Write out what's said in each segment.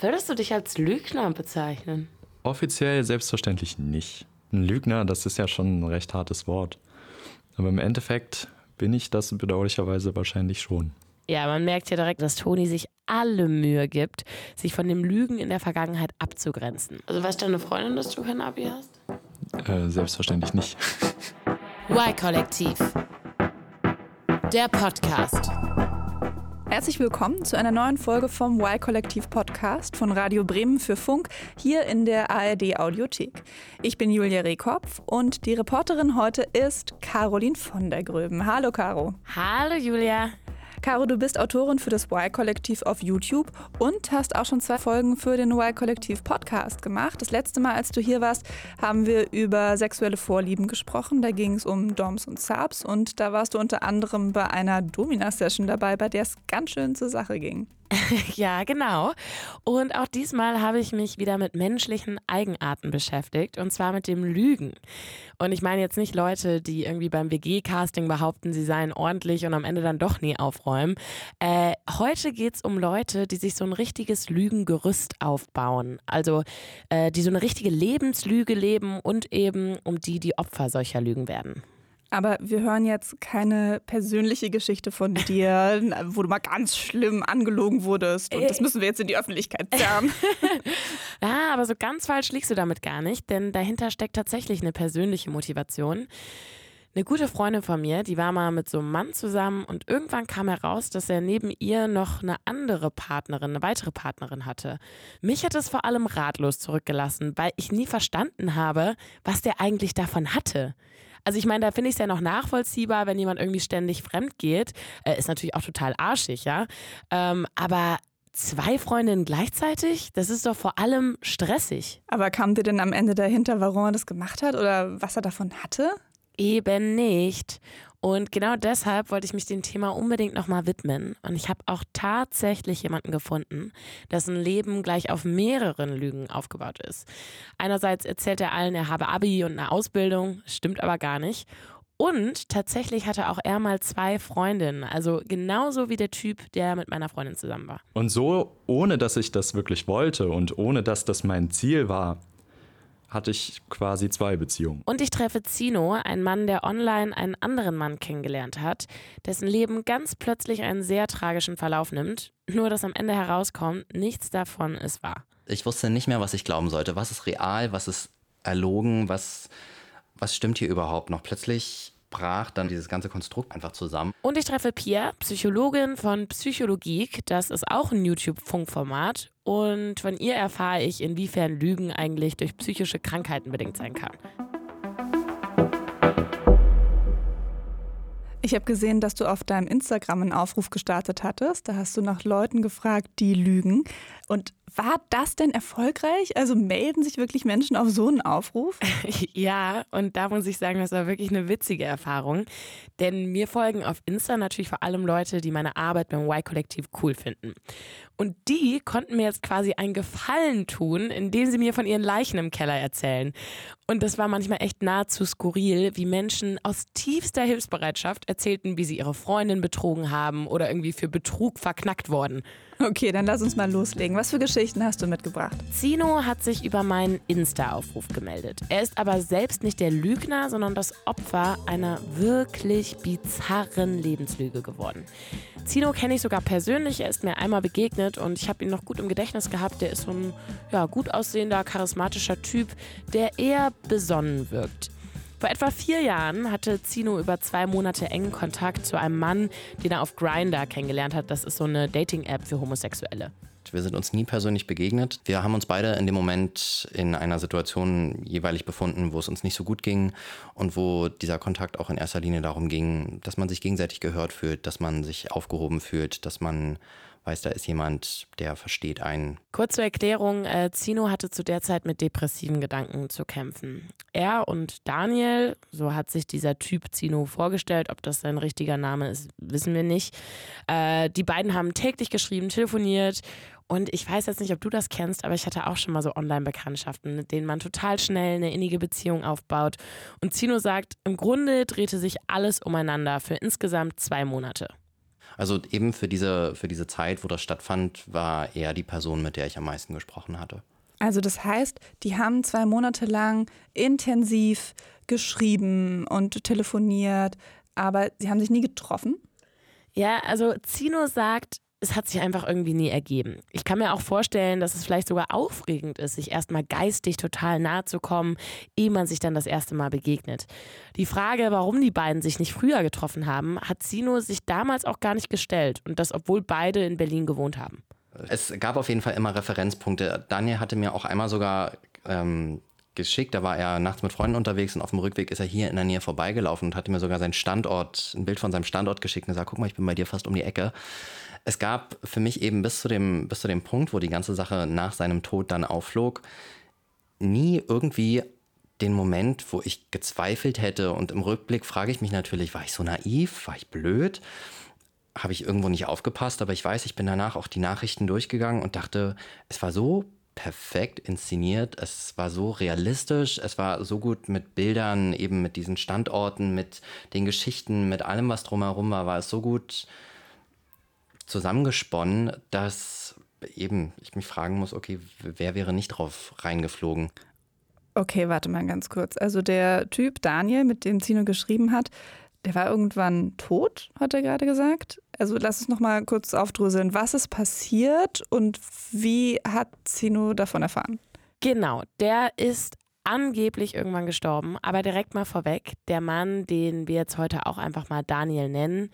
Würdest du dich als Lügner bezeichnen? Offiziell selbstverständlich nicht. Ein Lügner, das ist ja schon ein recht hartes Wort. Aber im Endeffekt bin ich das bedauerlicherweise wahrscheinlich schon. Ja, man merkt ja direkt, dass Toni sich alle Mühe gibt, sich von dem Lügen in der Vergangenheit abzugrenzen. Also weißt deine Freundin, dass du kein Abi hast? Äh, selbstverständlich nicht. Y-Kollektiv. Der Podcast. Herzlich willkommen zu einer neuen Folge vom Y-Kollektiv Podcast von Radio Bremen für Funk hier in der ARD Audiothek. Ich bin Julia Rehkopf und die Reporterin heute ist Caroline von der Gröben. Hallo Caro. Hallo Julia. Caro, du bist Autorin für das Y-Kollektiv auf YouTube und hast auch schon zwei Folgen für den Y-Kollektiv Podcast gemacht. Das letzte Mal, als du hier warst, haben wir über sexuelle Vorlieben gesprochen. Da ging es um Doms und Subs und da warst du unter anderem bei einer Domina-Session dabei, bei der es ganz schön zur Sache ging. ja, genau. Und auch diesmal habe ich mich wieder mit menschlichen Eigenarten beschäftigt und zwar mit dem Lügen. Und ich meine jetzt nicht Leute, die irgendwie beim WG-Casting behaupten, sie seien ordentlich und am Ende dann doch nie aufräumen. Äh, heute es um Leute, die sich so ein richtiges Lügengerüst aufbauen. Also äh, die so eine richtige Lebenslüge leben und eben um die, die Opfer solcher Lügen werden. Aber wir hören jetzt keine persönliche Geschichte von dir, wo du mal ganz schlimm angelogen wurdest. Und das müssen wir jetzt in die Öffentlichkeit zerren. ja, aber so ganz falsch liegst du damit gar nicht, denn dahinter steckt tatsächlich eine persönliche Motivation. Eine gute Freundin von mir, die war mal mit so einem Mann zusammen und irgendwann kam heraus, dass er neben ihr noch eine andere Partnerin, eine weitere Partnerin hatte. Mich hat es vor allem ratlos zurückgelassen, weil ich nie verstanden habe, was der eigentlich davon hatte. Also ich meine, da finde ich es ja noch nachvollziehbar, wenn jemand irgendwie ständig fremd geht. Äh, ist natürlich auch total arschig, ja. Ähm, aber zwei Freundinnen gleichzeitig, das ist doch vor allem stressig. Aber kam dir denn am Ende dahinter, warum er das gemacht hat oder was er davon hatte? Eben nicht. Und genau deshalb wollte ich mich dem Thema unbedingt nochmal widmen. Und ich habe auch tatsächlich jemanden gefunden, dessen Leben gleich auf mehreren Lügen aufgebaut ist. Einerseits erzählt er allen, er habe Abi und eine Ausbildung, stimmt aber gar nicht. Und tatsächlich hatte auch er mal zwei Freundinnen, also genauso wie der Typ, der mit meiner Freundin zusammen war. Und so, ohne dass ich das wirklich wollte und ohne dass das mein Ziel war, hatte ich quasi zwei Beziehungen. Und ich treffe Zino, einen Mann, der online einen anderen Mann kennengelernt hat, dessen Leben ganz plötzlich einen sehr tragischen Verlauf nimmt. Nur dass am Ende herauskommt, nichts davon ist wahr. Ich wusste nicht mehr, was ich glauben sollte. Was ist real, was ist erlogen, was, was stimmt hier überhaupt noch? Plötzlich brach dann dieses ganze Konstrukt einfach zusammen. Und ich treffe Pia, Psychologin von Psychologie. Das ist auch ein YouTube-Funkformat. Und von ihr erfahre ich, inwiefern Lügen eigentlich durch psychische Krankheiten bedingt sein kann. Ich habe gesehen, dass du auf deinem Instagram einen Aufruf gestartet hattest. Da hast du nach Leuten gefragt, die lügen. Und war das denn erfolgreich? Also melden sich wirklich Menschen auf so einen Aufruf? Ja, und da muss ich sagen, das war wirklich eine witzige Erfahrung. Denn mir folgen auf Insta natürlich vor allem Leute, die meine Arbeit beim Y-Kollektiv cool finden. Und die konnten mir jetzt quasi einen Gefallen tun, indem sie mir von ihren Leichen im Keller erzählen. Und das war manchmal echt nahezu skurril, wie Menschen aus tiefster Hilfsbereitschaft erzählten, wie sie ihre Freundin betrogen haben oder irgendwie für Betrug verknackt wurden. Okay, dann lass uns mal loslegen. Was für Geschichten hast du mitgebracht? Zino hat sich über meinen Insta-Aufruf gemeldet. Er ist aber selbst nicht der Lügner, sondern das Opfer einer wirklich bizarren Lebenslüge geworden. Zino kenne ich sogar persönlich, er ist mir einmal begegnet und ich habe ihn noch gut im Gedächtnis gehabt. Der ist so ein ja, gut aussehender, charismatischer Typ, der eher besonnen wirkt. Vor etwa vier Jahren hatte Zino über zwei Monate engen Kontakt zu einem Mann, den er auf Grindr kennengelernt hat. Das ist so eine Dating-App für Homosexuelle. Wir sind uns nie persönlich begegnet. Wir haben uns beide in dem Moment in einer Situation jeweilig befunden, wo es uns nicht so gut ging und wo dieser Kontakt auch in erster Linie darum ging, dass man sich gegenseitig gehört fühlt, dass man sich aufgehoben fühlt, dass man weiß, da ist jemand, der versteht einen. Kurze Erklärung, äh, Zino hatte zu der Zeit mit depressiven Gedanken zu kämpfen. Er und Daniel, so hat sich dieser Typ Zino vorgestellt, ob das sein richtiger Name ist, wissen wir nicht. Äh, die beiden haben täglich geschrieben, telefoniert und ich weiß jetzt nicht, ob du das kennst, aber ich hatte auch schon mal so Online-Bekanntschaften, mit denen man total schnell eine innige Beziehung aufbaut. Und Zino sagt, im Grunde drehte sich alles umeinander für insgesamt zwei Monate. Also eben für diese, für diese Zeit, wo das stattfand, war er die Person, mit der ich am meisten gesprochen hatte. Also das heißt, die haben zwei Monate lang intensiv geschrieben und telefoniert, aber sie haben sich nie getroffen? Ja, also Zino sagt, es hat sich einfach irgendwie nie ergeben. Ich kann mir auch vorstellen, dass es vielleicht sogar aufregend ist, sich erstmal geistig total nahe zu kommen, ehe man sich dann das erste Mal begegnet. Die Frage, warum die beiden sich nicht früher getroffen haben, hat Zino sich damals auch gar nicht gestellt. Und das, obwohl beide in Berlin gewohnt haben. Es gab auf jeden Fall immer Referenzpunkte. Daniel hatte mir auch einmal sogar ähm, geschickt, da war er nachts mit Freunden unterwegs und auf dem Rückweg ist er hier in der Nähe vorbeigelaufen und hatte mir sogar seinen Standort, ein Bild von seinem Standort geschickt und gesagt, guck mal, ich bin bei dir fast um die Ecke. Es gab für mich eben bis zu dem, bis zu dem Punkt, wo die ganze Sache nach seinem Tod dann aufflog, nie irgendwie den Moment, wo ich gezweifelt hätte. Und im Rückblick frage ich mich natürlich, war ich so naiv? War ich blöd? habe ich irgendwo nicht aufgepasst, aber ich weiß, ich bin danach auch die Nachrichten durchgegangen und dachte, es war so perfekt inszeniert, es war so realistisch, es war so gut mit Bildern, eben mit diesen Standorten, mit den Geschichten, mit allem, was drumherum war, war es so gut zusammengesponnen, dass eben ich mich fragen muss, okay, wer wäre nicht drauf reingeflogen? Okay, warte mal ganz kurz. Also der Typ Daniel, mit dem Zino geschrieben hat, der war irgendwann tot, hat er gerade gesagt. Also lass uns noch mal kurz aufdröseln. Was ist passiert und wie hat Zino davon erfahren? Genau, der ist angeblich irgendwann gestorben, aber direkt mal vorweg, der Mann, den wir jetzt heute auch einfach mal Daniel nennen,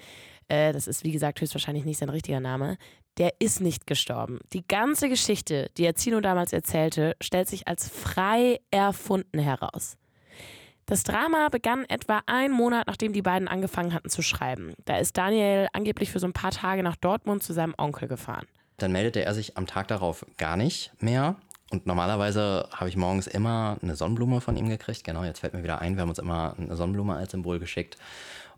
äh, das ist wie gesagt höchstwahrscheinlich nicht sein richtiger Name, der ist nicht gestorben. Die ganze Geschichte, die er Zino damals erzählte, stellt sich als frei erfunden heraus. Das Drama begann etwa einen Monat, nachdem die beiden angefangen hatten zu schreiben. Da ist Daniel angeblich für so ein paar Tage nach Dortmund zu seinem Onkel gefahren. Dann meldete er sich am Tag darauf gar nicht mehr. Und normalerweise habe ich morgens immer eine Sonnenblume von ihm gekriegt. Genau, jetzt fällt mir wieder ein, wir haben uns immer eine Sonnenblume als Symbol geschickt.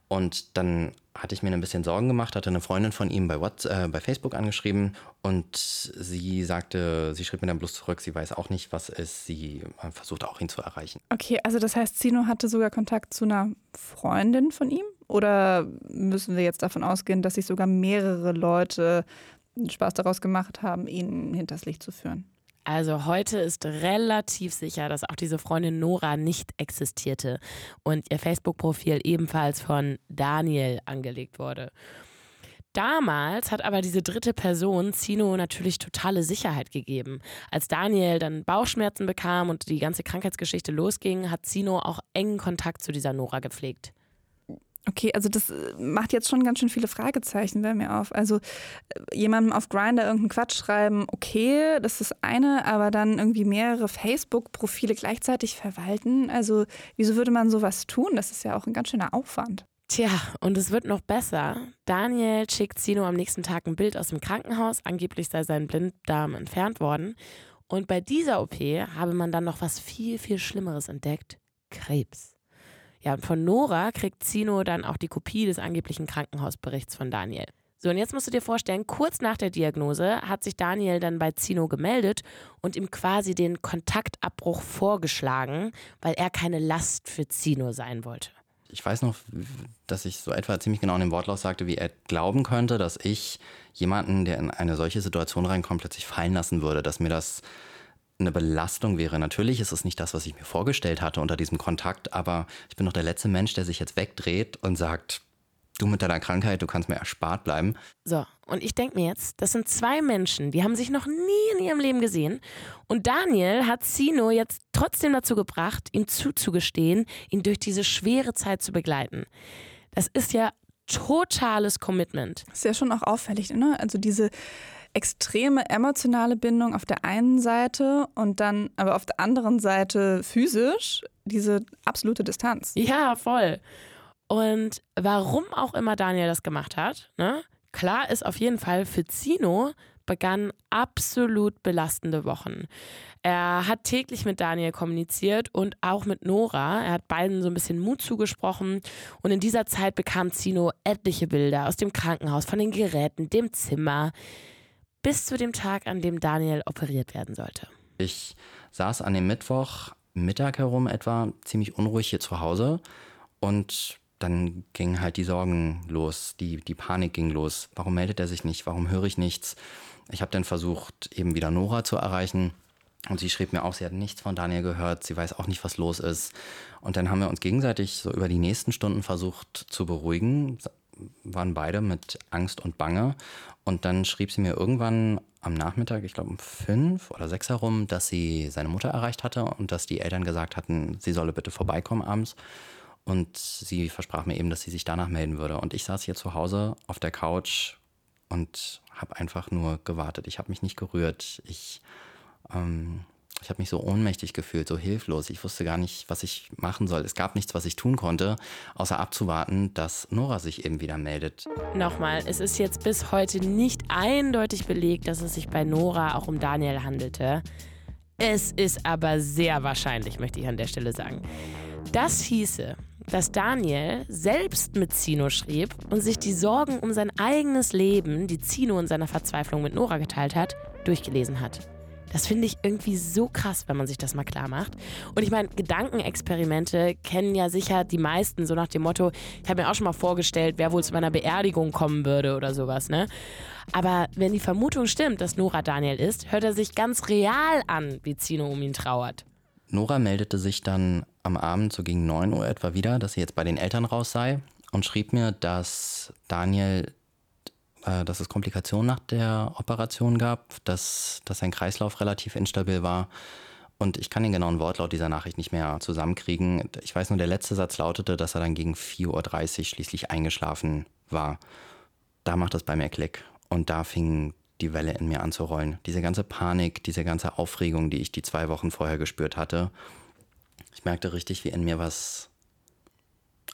Und dann hatte ich mir ein bisschen Sorgen gemacht, hatte eine Freundin von ihm bei, WhatsApp, äh, bei Facebook angeschrieben und sie sagte, sie schrieb mir dann bloß zurück, sie weiß auch nicht, was ist, sie äh, versucht auch ihn zu erreichen. Okay, also das heißt, Zino hatte sogar Kontakt zu einer Freundin von ihm? Oder müssen wir jetzt davon ausgehen, dass sich sogar mehrere Leute Spaß daraus gemacht haben, ihn hinters Licht zu führen? Also heute ist relativ sicher, dass auch diese Freundin Nora nicht existierte und ihr Facebook-Profil ebenfalls von Daniel angelegt wurde. Damals hat aber diese dritte Person Zino natürlich totale Sicherheit gegeben. Als Daniel dann Bauchschmerzen bekam und die ganze Krankheitsgeschichte losging, hat Zino auch engen Kontakt zu dieser Nora gepflegt. Okay, also das äh, macht jetzt schon ganz schön viele Fragezeichen bei mir auf. Also äh, jemandem auf Grindr irgendeinen Quatsch schreiben, okay, das ist eine, aber dann irgendwie mehrere Facebook-Profile gleichzeitig verwalten. Also wieso würde man sowas tun? Das ist ja auch ein ganz schöner Aufwand. Tja, und es wird noch besser. Daniel schickt Zino am nächsten Tag ein Bild aus dem Krankenhaus. Angeblich sei sein Blinddarm entfernt worden. Und bei dieser OP habe man dann noch was viel, viel Schlimmeres entdeckt. Krebs. Ja, und von Nora kriegt Zino dann auch die Kopie des angeblichen Krankenhausberichts von Daniel. So, und jetzt musst du dir vorstellen, kurz nach der Diagnose hat sich Daniel dann bei Zino gemeldet und ihm quasi den Kontaktabbruch vorgeschlagen, weil er keine Last für Zino sein wollte. Ich weiß noch, dass ich so etwa ziemlich genau in dem Wortlaut sagte, wie er glauben könnte, dass ich jemanden, der in eine solche Situation reinkommt, plötzlich fallen lassen würde, dass mir das eine Belastung wäre. Natürlich ist es nicht das, was ich mir vorgestellt hatte unter diesem Kontakt, aber ich bin doch der letzte Mensch, der sich jetzt wegdreht und sagt, du mit deiner Krankheit, du kannst mir erspart bleiben. So, und ich denke mir jetzt, das sind zwei Menschen, die haben sich noch nie in ihrem Leben gesehen. Und Daniel hat Sino jetzt trotzdem dazu gebracht, ihm zuzugestehen, ihn durch diese schwere Zeit zu begleiten. Das ist ja totales Commitment. Das ist ja schon auch auffällig, ne? Also diese extreme emotionale Bindung auf der einen Seite und dann aber auf der anderen Seite physisch diese absolute Distanz. Ja, voll. Und warum auch immer Daniel das gemacht hat, ne? klar ist auf jeden Fall für Zino begannen absolut belastende Wochen. Er hat täglich mit Daniel kommuniziert und auch mit Nora. Er hat beiden so ein bisschen Mut zugesprochen. Und in dieser Zeit bekam Zino etliche Bilder aus dem Krankenhaus, von den Geräten, dem Zimmer bis zu dem Tag, an dem Daniel operiert werden sollte. Ich saß an dem Mittwoch Mittag herum etwa ziemlich unruhig hier zu Hause und dann gingen halt die Sorgen los, die, die Panik ging los. Warum meldet er sich nicht? Warum höre ich nichts? Ich habe dann versucht, eben wieder Nora zu erreichen. Und sie schrieb mir auch, sie hat nichts von Daniel gehört, sie weiß auch nicht, was los ist. Und dann haben wir uns gegenseitig so über die nächsten Stunden versucht zu beruhigen, waren beide mit Angst und Bange. Und dann schrieb sie mir irgendwann am Nachmittag, ich glaube um fünf oder sechs herum, dass sie seine Mutter erreicht hatte und dass die Eltern gesagt hatten, sie solle bitte vorbeikommen abends. Und sie versprach mir eben, dass sie sich danach melden würde. Und ich saß hier zu Hause auf der Couch und habe einfach nur gewartet. Ich habe mich nicht gerührt. Ich, ähm, ich habe mich so ohnmächtig gefühlt, so hilflos. Ich wusste gar nicht, was ich machen soll. Es gab nichts, was ich tun konnte, außer abzuwarten, dass Nora sich eben wieder meldet. Nochmal, es ist jetzt bis heute nicht eindeutig belegt, dass es sich bei Nora auch um Daniel handelte. Es ist aber sehr wahrscheinlich, möchte ich an der Stelle sagen. Das hieße, dass Daniel selbst mit Zino schrieb und sich die Sorgen um sein eigenes Leben, die Zino in seiner Verzweiflung mit Nora geteilt hat, durchgelesen hat. Das finde ich irgendwie so krass, wenn man sich das mal klar macht. Und ich meine, Gedankenexperimente kennen ja sicher die meisten, so nach dem Motto, ich habe mir auch schon mal vorgestellt, wer wohl zu meiner Beerdigung kommen würde oder sowas, ne? Aber wenn die Vermutung stimmt, dass Nora Daniel ist, hört er sich ganz real an, wie Zino um ihn trauert. Nora meldete sich dann am Abend so gegen 9 Uhr etwa wieder, dass sie jetzt bei den Eltern raus sei und schrieb mir, dass Daniel, äh, dass es Komplikationen nach der Operation gab, dass, dass sein Kreislauf relativ instabil war. Und ich kann den genauen Wortlaut dieser Nachricht nicht mehr zusammenkriegen. Ich weiß nur, der letzte Satz lautete, dass er dann gegen 4.30 Uhr schließlich eingeschlafen war. Da macht es bei mir Klick. Und da fing die Welle in mir an zu rollen. Diese ganze Panik, diese ganze Aufregung, die ich die zwei Wochen vorher gespürt hatte, ich merkte richtig, wie in mir was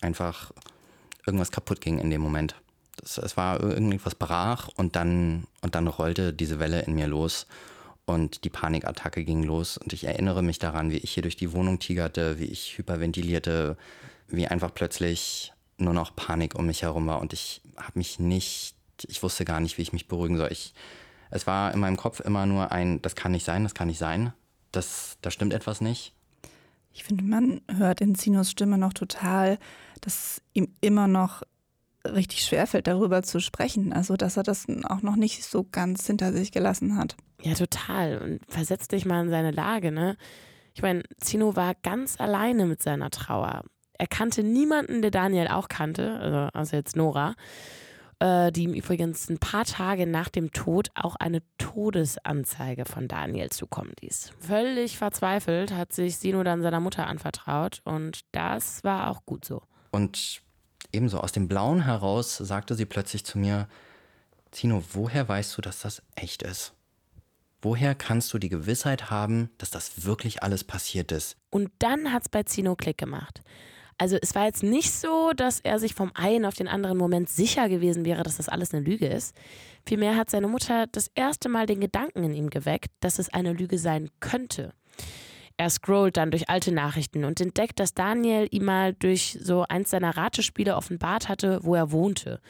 einfach irgendwas kaputt ging in dem Moment. Das, es war irgendwas brach und dann, und dann rollte diese Welle in mir los und die Panikattacke ging los. Und ich erinnere mich daran, wie ich hier durch die Wohnung tigerte, wie ich hyperventilierte, wie einfach plötzlich nur noch Panik um mich herum war und ich habe mich nicht, ich wusste gar nicht, wie ich mich beruhigen soll. Ich, es war in meinem Kopf immer nur ein, das kann nicht sein, das kann nicht sein, das, da stimmt etwas nicht. Ich finde, man hört in Sinos Stimme noch total, dass ihm immer noch richtig schwerfällt, darüber zu sprechen. Also, dass er das auch noch nicht so ganz hinter sich gelassen hat. Ja, total. Und versetz dich mal in seine Lage, ne? Ich meine, Zino war ganz alleine mit seiner Trauer. Er kannte niemanden, der Daniel auch kannte, also außer jetzt Nora äh, die ihm übrigens ein paar Tage nach dem Tod auch eine Todesanzeige von Daniel zukommen ließ. Völlig verzweifelt hat sich Sino dann seiner Mutter anvertraut und das war auch gut so. Und ebenso aus dem Blauen heraus sagte sie plötzlich zu mir, Zino, woher weißt du, dass das echt ist? Woher kannst du die Gewissheit haben, dass das wirklich alles passiert ist? Und dann hat es bei Zino Klick gemacht. Also es war jetzt nicht so, dass er sich vom einen auf den anderen Moment sicher gewesen wäre, dass das alles eine Lüge ist. Vielmehr hat seine Mutter das erste Mal den Gedanken in ihm geweckt, dass es eine Lüge sein könnte. Er scrollt dann durch alte Nachrichten und entdeckt, dass Daniel ihm mal durch so eins seiner Ratespiele offenbart hatte, wo er wohnte.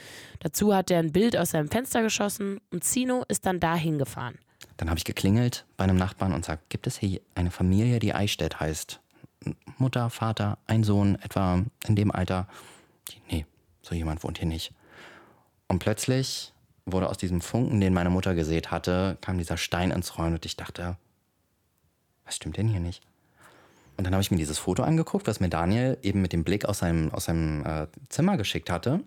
Dazu hat er ein Bild aus seinem Fenster geschossen und Zino ist dann dahin gefahren. Dann habe ich geklingelt bei einem Nachbarn und sagt, gibt es hier eine Familie, die Eichstätt heißt? Mutter, Vater, ein Sohn, etwa in dem Alter. Nee, so jemand wohnt hier nicht. Und plötzlich wurde aus diesem Funken, den meine Mutter gesät hatte, kam dieser Stein ins Rollen und ich dachte, was stimmt denn hier nicht? Und dann habe ich mir dieses Foto angeguckt, was mir Daniel eben mit dem Blick aus seinem, aus seinem äh, Zimmer geschickt hatte.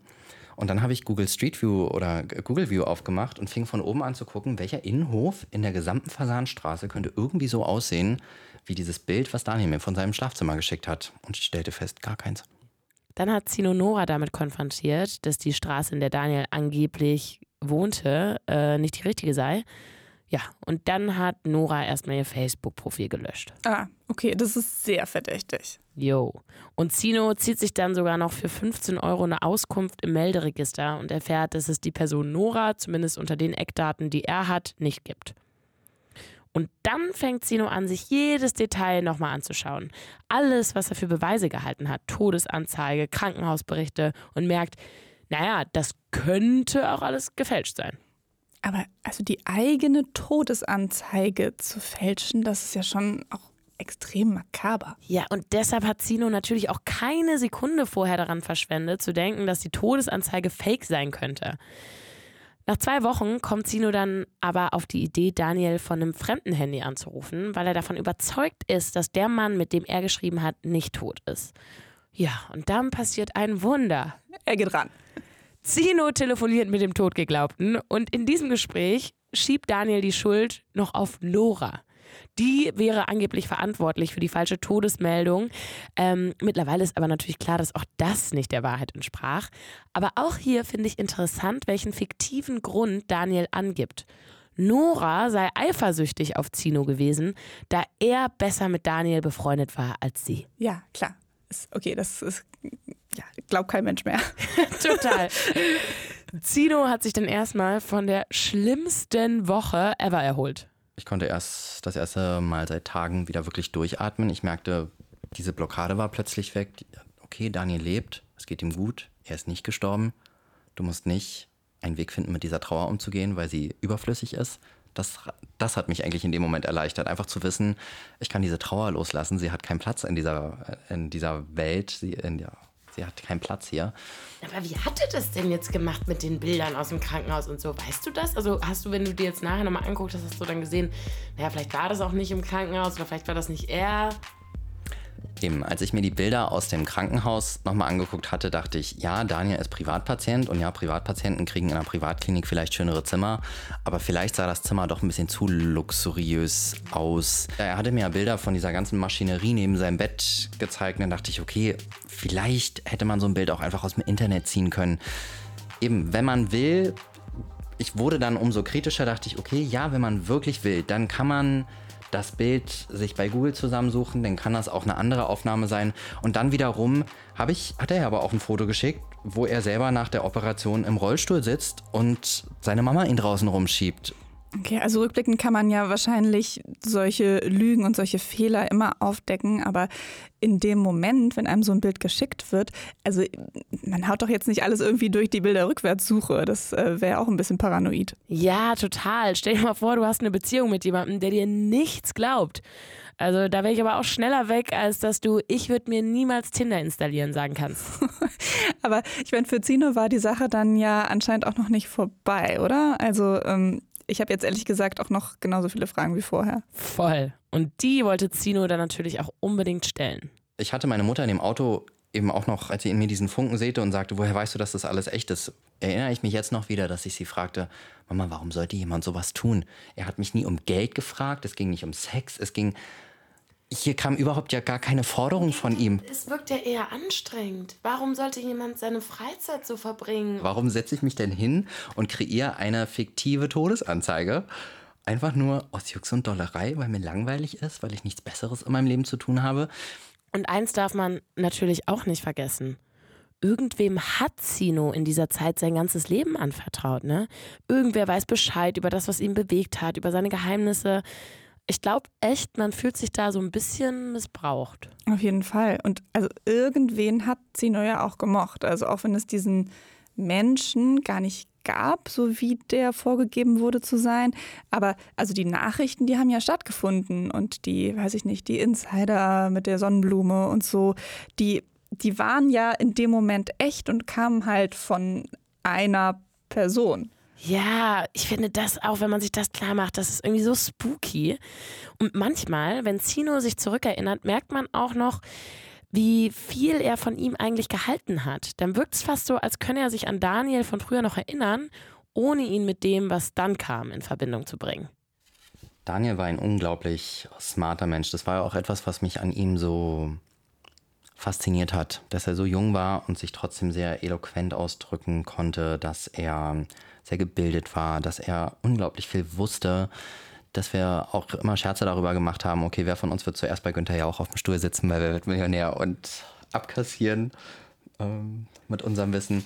Und dann habe ich Google Street View oder Google View aufgemacht und fing von oben an zu gucken, welcher Innenhof in der gesamten Fasanstraße könnte irgendwie so aussehen, wie dieses Bild, was Daniel mir von seinem Schlafzimmer geschickt hat. Und ich stellte fest, gar keins. Dann hat Zino Nora damit konfrontiert, dass die Straße, in der Daniel angeblich wohnte, äh, nicht die richtige sei. Ja, und dann hat Nora erstmal ihr Facebook-Profil gelöscht. Ah, okay, das ist sehr verdächtig. Jo. Und Zino zieht sich dann sogar noch für 15 Euro eine Auskunft im Melderegister und erfährt, dass es die Person Nora, zumindest unter den Eckdaten, die er hat, nicht gibt. Und dann fängt Zino an, sich jedes Detail nochmal anzuschauen. Alles, was er für Beweise gehalten hat. Todesanzeige, Krankenhausberichte und merkt, naja, das könnte auch alles gefälscht sein. Aber also die eigene Todesanzeige zu fälschen, das ist ja schon auch extrem makaber. Ja, und deshalb hat Zino natürlich auch keine Sekunde vorher daran verschwendet, zu denken, dass die Todesanzeige fake sein könnte. Nach zwei Wochen kommt Zino dann aber auf die Idee, Daniel von einem fremden Handy anzurufen, weil er davon überzeugt ist, dass der Mann, mit dem er geschrieben hat, nicht tot ist. Ja, und dann passiert ein Wunder. Er geht ran. Zino telefoniert mit dem Todgeglaubten und in diesem Gespräch schiebt Daniel die Schuld noch auf Nora. Die wäre angeblich verantwortlich für die falsche Todesmeldung. Ähm, mittlerweile ist aber natürlich klar, dass auch das nicht der Wahrheit entsprach. Aber auch hier finde ich interessant, welchen fiktiven Grund Daniel angibt. Nora sei eifersüchtig auf Zino gewesen, da er besser mit Daniel befreundet war als sie. Ja, klar. Okay, das ist glaubt kein Mensch mehr. Total. Zino hat sich dann erstmal von der schlimmsten Woche ever erholt. Ich konnte erst das erste Mal seit Tagen wieder wirklich durchatmen. Ich merkte, diese Blockade war plötzlich weg. Okay, Daniel lebt, es geht ihm gut, er ist nicht gestorben. Du musst nicht einen Weg finden, mit dieser Trauer umzugehen, weil sie überflüssig ist. Das, das hat mich eigentlich in dem Moment erleichtert, einfach zu wissen, ich kann diese Trauer loslassen. Sie hat keinen Platz in dieser, in dieser Welt. Sie, in der, sie hat keinen Platz hier. Aber wie hat er das denn jetzt gemacht mit den Bildern aus dem Krankenhaus und so? Weißt du das? Also hast du, wenn du dir jetzt nachher nochmal anguckt hast, hast du dann gesehen, naja, vielleicht war das auch nicht im Krankenhaus oder vielleicht war das nicht er? Eben, als ich mir die Bilder aus dem Krankenhaus nochmal angeguckt hatte, dachte ich, ja, Daniel ist Privatpatient und ja, Privatpatienten kriegen in einer Privatklinik vielleicht schönere Zimmer, aber vielleicht sah das Zimmer doch ein bisschen zu luxuriös aus. Er hatte mir ja Bilder von dieser ganzen Maschinerie neben seinem Bett gezeigt und dann dachte ich, okay, vielleicht hätte man so ein Bild auch einfach aus dem Internet ziehen können. Eben, wenn man will, ich wurde dann umso kritischer, dachte ich, okay, ja, wenn man wirklich will, dann kann man das Bild sich bei Google zusammensuchen, dann kann das auch eine andere Aufnahme sein. Und dann wiederum habe ich, hat er aber auch ein Foto geschickt, wo er selber nach der Operation im Rollstuhl sitzt und seine Mama ihn draußen rumschiebt. Okay, also rückblickend kann man ja wahrscheinlich solche Lügen und solche Fehler immer aufdecken, aber in dem Moment, wenn einem so ein Bild geschickt wird, also man haut doch jetzt nicht alles irgendwie durch die Bilderrückwärtssuche. Das äh, wäre auch ein bisschen paranoid. Ja, total. Stell dir mal vor, du hast eine Beziehung mit jemandem, der dir nichts glaubt. Also da wäre ich aber auch schneller weg, als dass du, ich würde mir niemals Tinder installieren sagen kannst. aber ich meine, für Zino war die Sache dann ja anscheinend auch noch nicht vorbei, oder? Also ähm, ich habe jetzt ehrlich gesagt auch noch genauso viele Fragen wie vorher. Voll. Und die wollte Zino dann natürlich auch unbedingt stellen. Ich hatte meine Mutter in dem Auto eben auch noch, als sie in mir diesen Funken sehte und sagte, woher weißt du, dass das alles echt ist, erinnere ich mich jetzt noch wieder, dass ich sie fragte, Mama, warum sollte jemand sowas tun? Er hat mich nie um Geld gefragt, es ging nicht um Sex, es ging hier kam überhaupt ja gar keine Forderung von ihm. Es wirkt ja eher anstrengend. Warum sollte jemand seine Freizeit so verbringen? Warum setze ich mich denn hin und kreiere eine fiktive Todesanzeige? Einfach nur aus Jux und Dollerei, weil mir langweilig ist, weil ich nichts Besseres in meinem Leben zu tun habe. Und eins darf man natürlich auch nicht vergessen. Irgendwem hat Zino in dieser Zeit sein ganzes Leben anvertraut, ne? Irgendwer weiß Bescheid über das, was ihn bewegt hat, über seine Geheimnisse ich glaube echt, man fühlt sich da so ein bisschen missbraucht. Auf jeden Fall. Und also irgendwen hat Zino ja auch gemocht. Also auch wenn es diesen Menschen gar nicht gab, so wie der vorgegeben wurde zu sein. Aber also die Nachrichten, die haben ja stattgefunden und die, weiß ich nicht, die Insider mit der Sonnenblume und so, die, die waren ja in dem Moment echt und kamen halt von einer Person. Ja, ich finde das auch, wenn man sich das klar macht, das ist irgendwie so spooky. Und manchmal, wenn Zino sich zurückerinnert, merkt man auch noch, wie viel er von ihm eigentlich gehalten hat. Dann wirkt es fast so, als könne er sich an Daniel von früher noch erinnern, ohne ihn mit dem, was dann kam, in Verbindung zu bringen. Daniel war ein unglaublich smarter Mensch. Das war ja auch etwas, was mich an ihm so fasziniert hat, dass er so jung war und sich trotzdem sehr eloquent ausdrücken konnte, dass er sehr gebildet war, dass er unglaublich viel wusste, dass wir auch immer Scherze darüber gemacht haben, okay, wer von uns wird zuerst bei Günther ja auch auf dem Stuhl sitzen, weil wir wird Millionär und abkassieren ähm, mit unserem Wissen.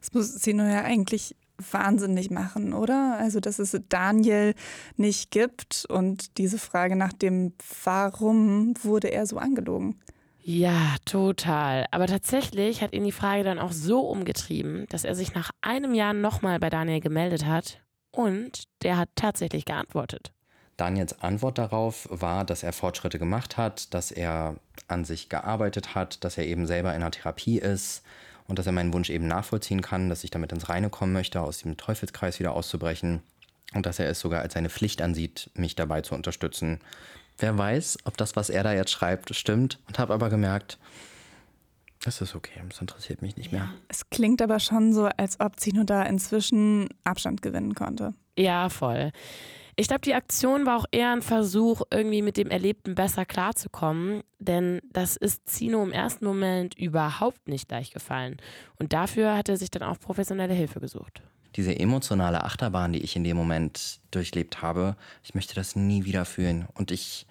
Das muss Zino ja eigentlich wahnsinnig machen, oder? Also, dass es Daniel nicht gibt und diese Frage nach dem Warum wurde er so angelogen? Ja, total. Aber tatsächlich hat ihn die Frage dann auch so umgetrieben, dass er sich nach einem Jahr nochmal bei Daniel gemeldet hat und der hat tatsächlich geantwortet. Daniels Antwort darauf war, dass er Fortschritte gemacht hat, dass er an sich gearbeitet hat, dass er eben selber in einer Therapie ist und dass er meinen Wunsch eben nachvollziehen kann, dass ich damit ins Reine kommen möchte, aus dem Teufelskreis wieder auszubrechen und dass er es sogar als seine Pflicht ansieht, mich dabei zu unterstützen. Wer weiß, ob das, was er da jetzt schreibt, stimmt und habe aber gemerkt, es ist okay, das interessiert mich nicht mehr. Es klingt aber schon so, als ob Zino da inzwischen Abstand gewinnen konnte. Ja, voll. Ich glaube, die Aktion war auch eher ein Versuch, irgendwie mit dem Erlebten besser klarzukommen, denn das ist Zino im ersten Moment überhaupt nicht leicht gefallen. Und dafür hat er sich dann auch professionelle Hilfe gesucht. Diese emotionale Achterbahn, die ich in dem Moment durchlebt habe, ich möchte das nie wieder fühlen. Und ich,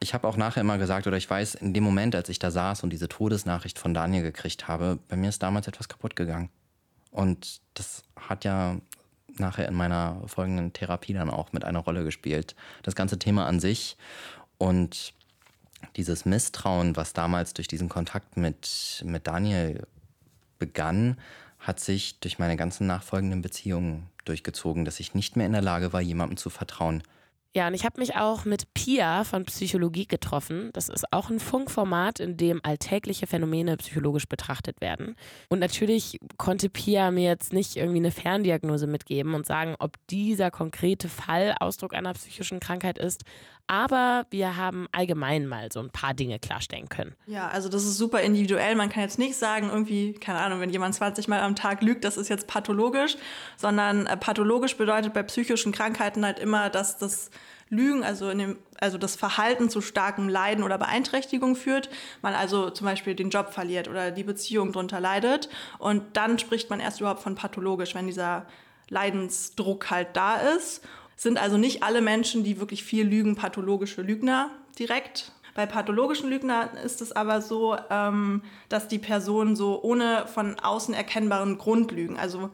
ich habe auch nachher immer gesagt, oder ich weiß, in dem Moment, als ich da saß und diese Todesnachricht von Daniel gekriegt habe, bei mir ist damals etwas kaputt gegangen. Und das hat ja nachher in meiner folgenden Therapie dann auch mit einer Rolle gespielt. Das ganze Thema an sich und dieses Misstrauen, was damals durch diesen Kontakt mit, mit Daniel begann, hat sich durch meine ganzen nachfolgenden Beziehungen durchgezogen, dass ich nicht mehr in der Lage war, jemandem zu vertrauen. Ja, und ich habe mich auch mit Pia von Psychologie getroffen. Das ist auch ein Funkformat, in dem alltägliche Phänomene psychologisch betrachtet werden. Und natürlich konnte Pia mir jetzt nicht irgendwie eine Ferndiagnose mitgeben und sagen, ob dieser konkrete Fall Ausdruck einer psychischen Krankheit ist. Aber wir haben allgemein mal so ein paar Dinge klarstellen können. Ja, also das ist super individuell. Man kann jetzt nicht sagen, irgendwie, keine Ahnung, wenn jemand 20 Mal am Tag lügt, das ist jetzt pathologisch, sondern äh, pathologisch bedeutet bei psychischen Krankheiten halt immer, dass das Lügen, also, in dem, also das Verhalten zu starkem Leiden oder Beeinträchtigung führt, man also zum Beispiel den Job verliert oder die Beziehung darunter leidet. Und dann spricht man erst überhaupt von pathologisch, wenn dieser Leidensdruck halt da ist. Sind also nicht alle Menschen, die wirklich viel lügen, pathologische Lügner direkt. Bei pathologischen Lügnern ist es aber so, ähm, dass die Person so ohne von außen erkennbaren Grund lügen. Also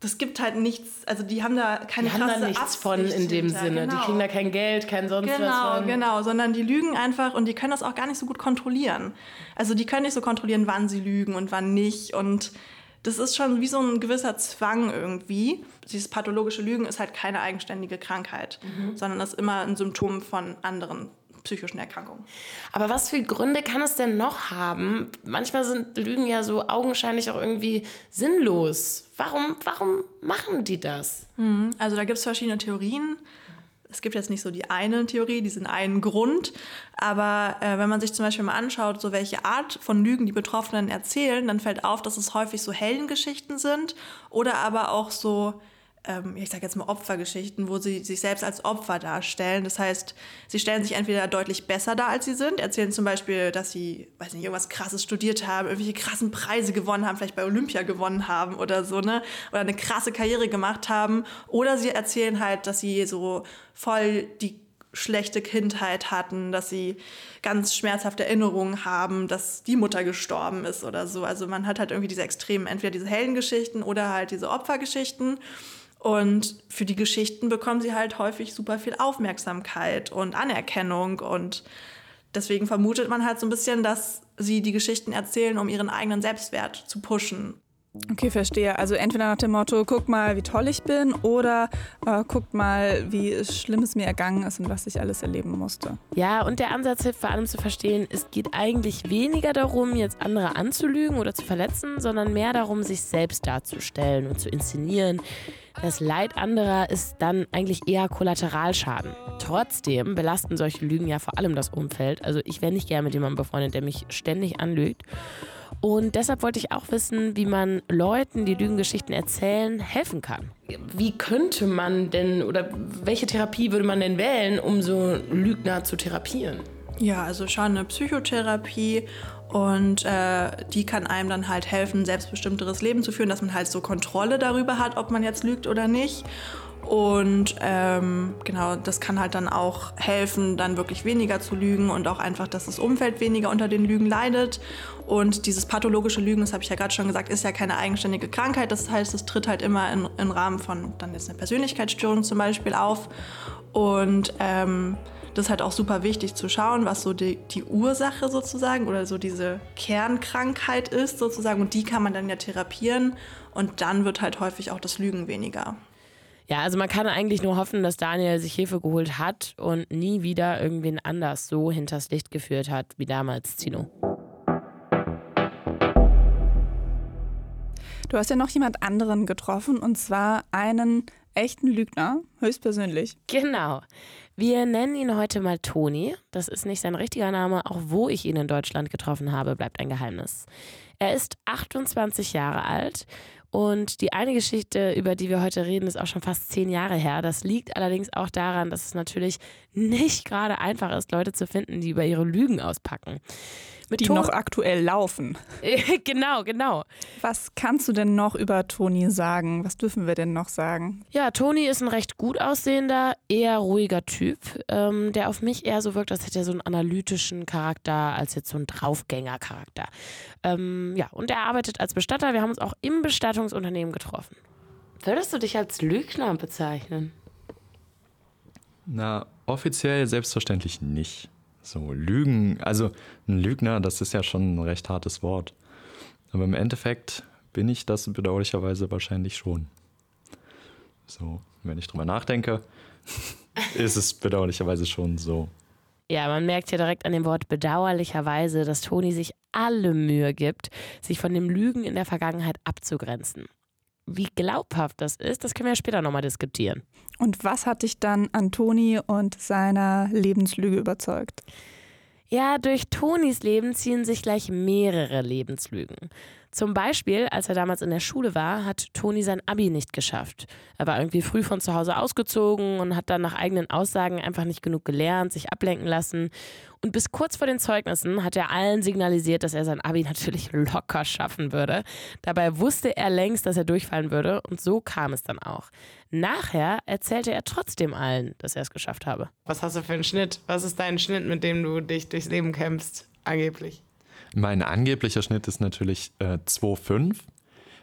das gibt halt nichts, also die haben da keine Die haben da nichts Absicht von in dem hinter. Sinne. Die Genau. kriegen da kein Geld, kein sonst was Genau, genau, sondern die lügen einfach und die können das auch gar nicht so gut kontrollieren. Also die können nicht so kontrollieren, wann sie lügen und wann nicht und das ist schon wie so ein gewisser Zwang irgendwie. Dieses pathologische Lügen ist halt keine eigenständige Krankheit, sondern ist immer ein Symptom von anderen psychischen Erkrankungen. Aber was für Gründe kann es denn noch haben? Manchmal sind Lügen ja so augenscheinlich auch irgendwie sinnlos. Warum, warum machen die das? Also da gibt es verschiedene Theorien. Es gibt jetzt nicht so die eine Theorie, diesen einen Grund. Aber äh, wenn man sich zum Beispiel mal anschaut, so welche Art von Lügen die Betroffenen erzählen, dann fällt auf, dass es häufig so Heldengeschichten sind oder aber auch so, ich sage jetzt mal Opfergeschichten, wo sie sich selbst als Opfer darstellen. Das heißt, sie stellen sich entweder deutlich besser dar, als sie sind, erzählen zum Beispiel, dass sie, weiß nicht, irgendwas Krasses studiert haben, irgendwelche krassen Preise gewonnen haben, vielleicht bei Olympia gewonnen haben oder so, ne? Oder eine krasse Karriere gemacht haben. Oder sie erzählen halt, dass sie so voll die schlechte Kindheit hatten, dass sie ganz schmerzhafte Erinnerungen haben, dass die Mutter gestorben ist oder so. Also man hat halt irgendwie diese extremen, entweder diese Heldengeschichten oder halt diese Opfergeschichten. Und für die Geschichten bekommen sie halt häufig super viel Aufmerksamkeit und Anerkennung. Und deswegen vermutet man halt so ein bisschen, dass sie die Geschichten erzählen, um ihren eigenen Selbstwert zu pushen. Okay, verstehe. Also entweder nach dem Motto, guck mal, wie toll ich bin, oder äh, guckt mal, wie schlimm es mir ergangen ist und was ich alles erleben musste. Ja, und der Ansatz hilft vor allem zu verstehen, es geht eigentlich weniger darum, jetzt andere anzulügen oder zu verletzen, sondern mehr darum, sich selbst darzustellen und zu inszenieren. Das Leid anderer ist dann eigentlich eher Kollateralschaden. Trotzdem belasten solche Lügen ja vor allem das Umfeld. Also ich wäre nicht gerne mit jemandem befreundet, der mich ständig anlügt. Und deshalb wollte ich auch wissen, wie man Leuten, die Lügengeschichten erzählen, helfen kann. Wie könnte man denn oder welche Therapie würde man denn wählen, um so Lügner zu therapieren? Ja, also schon eine Psychotherapie und äh, die kann einem dann halt helfen, ein selbstbestimmteres Leben zu führen, dass man halt so Kontrolle darüber hat, ob man jetzt lügt oder nicht. Und ähm, genau, das kann halt dann auch helfen, dann wirklich weniger zu lügen und auch einfach, dass das Umfeld weniger unter den Lügen leidet. Und dieses pathologische Lügen, das habe ich ja gerade schon gesagt, ist ja keine eigenständige Krankheit. Das heißt, es tritt halt immer in, im Rahmen von dann jetzt eine Persönlichkeitsstörung zum Beispiel auf. Und ähm, das ist halt auch super wichtig zu schauen, was so die, die Ursache sozusagen oder so diese Kernkrankheit ist sozusagen. Und die kann man dann ja therapieren und dann wird halt häufig auch das Lügen weniger. Ja, also man kann eigentlich nur hoffen, dass Daniel sich Hilfe geholt hat und nie wieder irgendwen anders so hinters Licht geführt hat wie damals Zino. Du hast ja noch jemand anderen getroffen und zwar einen echten Lügner, höchstpersönlich. Genau. Wir nennen ihn heute mal Toni. Das ist nicht sein richtiger Name. Auch wo ich ihn in Deutschland getroffen habe, bleibt ein Geheimnis. Er ist 28 Jahre alt und die eine Geschichte, über die wir heute reden, ist auch schon fast zehn Jahre her. Das liegt allerdings auch daran, dass es natürlich nicht gerade einfach ist, Leute zu finden, die über ihre Lügen auspacken. Mit die Ton noch aktuell laufen. genau, genau. Was kannst du denn noch über Toni sagen? Was dürfen wir denn noch sagen? Ja, Toni ist ein recht gut aussehender, eher ruhiger Typ, ähm, der auf mich eher so wirkt, als hätte er so einen analytischen Charakter, als jetzt so einen Draufgänger-Charakter. Ähm, ja, und er arbeitet als Bestatter. Wir haben uns auch im Bestattungsunternehmen getroffen. Würdest du dich als Lügner bezeichnen? Na, offiziell selbstverständlich nicht. So, Lügen, also ein Lügner, das ist ja schon ein recht hartes Wort. Aber im Endeffekt bin ich das bedauerlicherweise wahrscheinlich schon. So, wenn ich drüber nachdenke, ist es bedauerlicherweise schon so. Ja, man merkt ja direkt an dem Wort bedauerlicherweise, dass Toni sich alle Mühe gibt, sich von dem Lügen in der Vergangenheit abzugrenzen. Wie glaubhaft das ist, das können wir ja später nochmal diskutieren. Und was hat dich dann an Toni und seiner Lebenslüge überzeugt? Ja, durch Tonis Leben ziehen sich gleich mehrere Lebenslügen. Zum Beispiel, als er damals in der Schule war, hat Toni sein Abi nicht geschafft. Er war irgendwie früh von zu Hause ausgezogen und hat dann nach eigenen Aussagen einfach nicht genug gelernt, sich ablenken lassen. Und bis kurz vor den Zeugnissen hat er allen signalisiert, dass er sein Abi natürlich locker schaffen würde. Dabei wusste er längst, dass er durchfallen würde und so kam es dann auch. Nachher erzählte er trotzdem allen, dass er es geschafft habe. Was hast du für einen Schnitt? Was ist dein Schnitt, mit dem du dich durchs Leben kämpfst, angeblich? Mein angeblicher Schnitt ist natürlich äh, 2,5.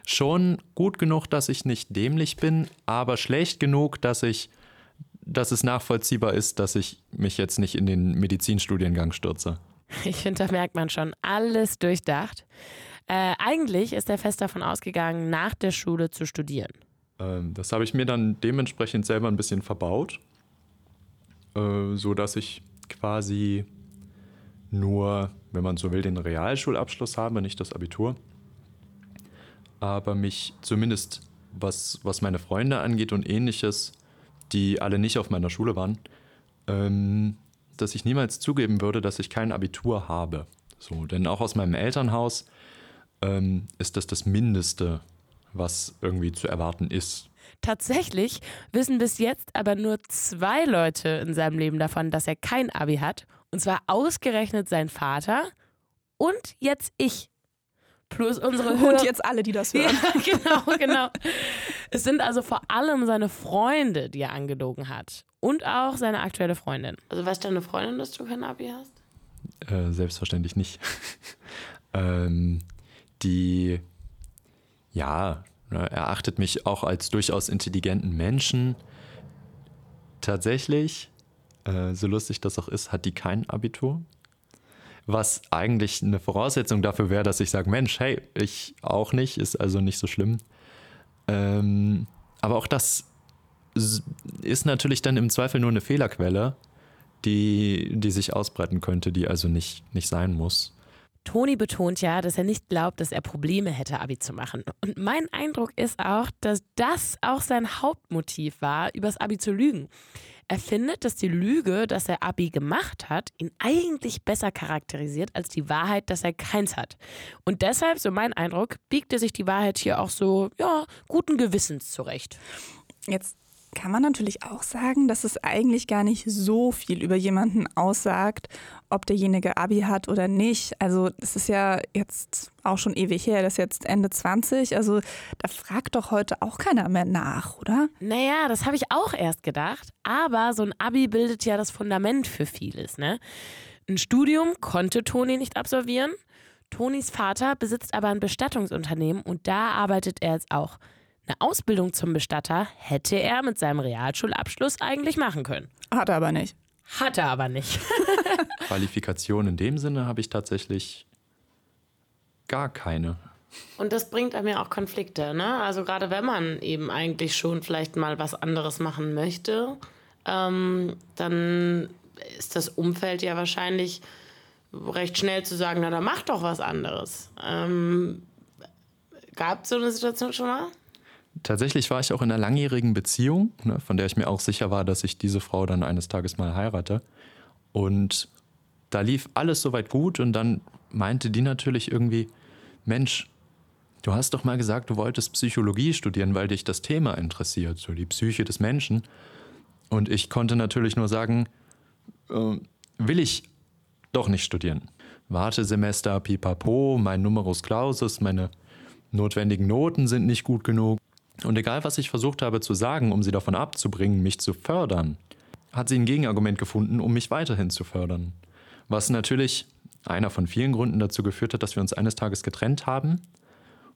Schon gut genug, dass ich nicht dämlich bin, aber schlecht genug, dass ich, dass es nachvollziehbar ist, dass ich mich jetzt nicht in den Medizinstudiengang stürze. Ich finde, da merkt man schon alles durchdacht. Äh, eigentlich ist er fest davon ausgegangen, nach der Schule zu studieren. Ähm, das habe ich mir dann dementsprechend selber ein bisschen verbaut, äh, so dass ich quasi nur, wenn man so will, den Realschulabschluss habe, nicht das Abitur. Aber mich zumindest, was, was meine Freunde angeht und ähnliches, die alle nicht auf meiner Schule waren, ähm, dass ich niemals zugeben würde, dass ich kein Abitur habe. So, denn auch aus meinem Elternhaus ähm, ist das das Mindeste, was irgendwie zu erwarten ist. Tatsächlich wissen bis jetzt aber nur zwei Leute in seinem Leben davon, dass er kein Abi hat. Und zwar ausgerechnet sein Vater und jetzt ich. Plus unsere Hörer. Und jetzt alle, die das hören. Ja, genau, genau. Es sind also vor allem seine Freunde, die er angelogen hat. Und auch seine aktuelle Freundin. Also weißt du deine Freundin, dass du kein Abi hast? Äh, selbstverständlich nicht. ähm, die, ja, ne, erachtet mich auch als durchaus intelligenten Menschen. Tatsächlich äh, so lustig das auch ist, hat die kein Abitur. Was eigentlich eine Voraussetzung dafür wäre, dass ich sage, Mensch, hey, ich auch nicht, ist also nicht so schlimm. Ähm, aber auch das ist natürlich dann im Zweifel nur eine Fehlerquelle, die, die sich ausbreiten könnte, die also nicht, nicht sein muss. Toni betont ja, dass er nicht glaubt, dass er Probleme hätte, Abi zu machen. Und mein Eindruck ist auch, dass das auch sein Hauptmotiv war, übers Abi zu lügen. Er findet, dass die Lüge, dass er Abi gemacht hat, ihn eigentlich besser charakterisiert als die Wahrheit, dass er keins hat. Und deshalb, so mein Eindruck, biegt er sich die Wahrheit hier auch so, ja, guten Gewissens zurecht. Jetzt kann man natürlich auch sagen, dass es eigentlich gar nicht so viel über jemanden aussagt, ob derjenige Abi hat oder nicht. Also es ist ja jetzt auch schon ewig her, das ist jetzt Ende 20. Also da fragt doch heute auch keiner mehr nach, oder? Naja, das habe ich auch erst gedacht. Aber so ein Abi bildet ja das Fundament für vieles. Ne? Ein Studium konnte Toni nicht absolvieren. Tonis Vater besitzt aber ein Bestattungsunternehmen und da arbeitet er jetzt auch. Eine Ausbildung zum Bestatter hätte er mit seinem Realschulabschluss eigentlich machen können. Hat er aber nicht. Hat er aber nicht. Qualifikation in dem Sinne habe ich tatsächlich gar keine. Und das bringt einem ja auch Konflikte, ne? Also gerade wenn man eben eigentlich schon vielleicht mal was anderes machen möchte, ähm, dann ist das Umfeld ja wahrscheinlich recht schnell zu sagen, na dann mach doch was anderes. Ähm, Gab es so eine Situation schon mal? Tatsächlich war ich auch in einer langjährigen Beziehung, ne, von der ich mir auch sicher war, dass ich diese Frau dann eines Tages mal heirate. Und da lief alles soweit gut und dann meinte die natürlich irgendwie, Mensch, du hast doch mal gesagt, du wolltest Psychologie studieren, weil dich das Thema interessiert, so die Psyche des Menschen. Und ich konnte natürlich nur sagen, äh, will ich doch nicht studieren. Wartesemester, pipapo, mein Numerus Clausus, meine notwendigen Noten sind nicht gut genug. Und egal, was ich versucht habe zu sagen, um sie davon abzubringen, mich zu fördern, hat sie ein Gegenargument gefunden, um mich weiterhin zu fördern. Was natürlich einer von vielen Gründen dazu geführt hat, dass wir uns eines Tages getrennt haben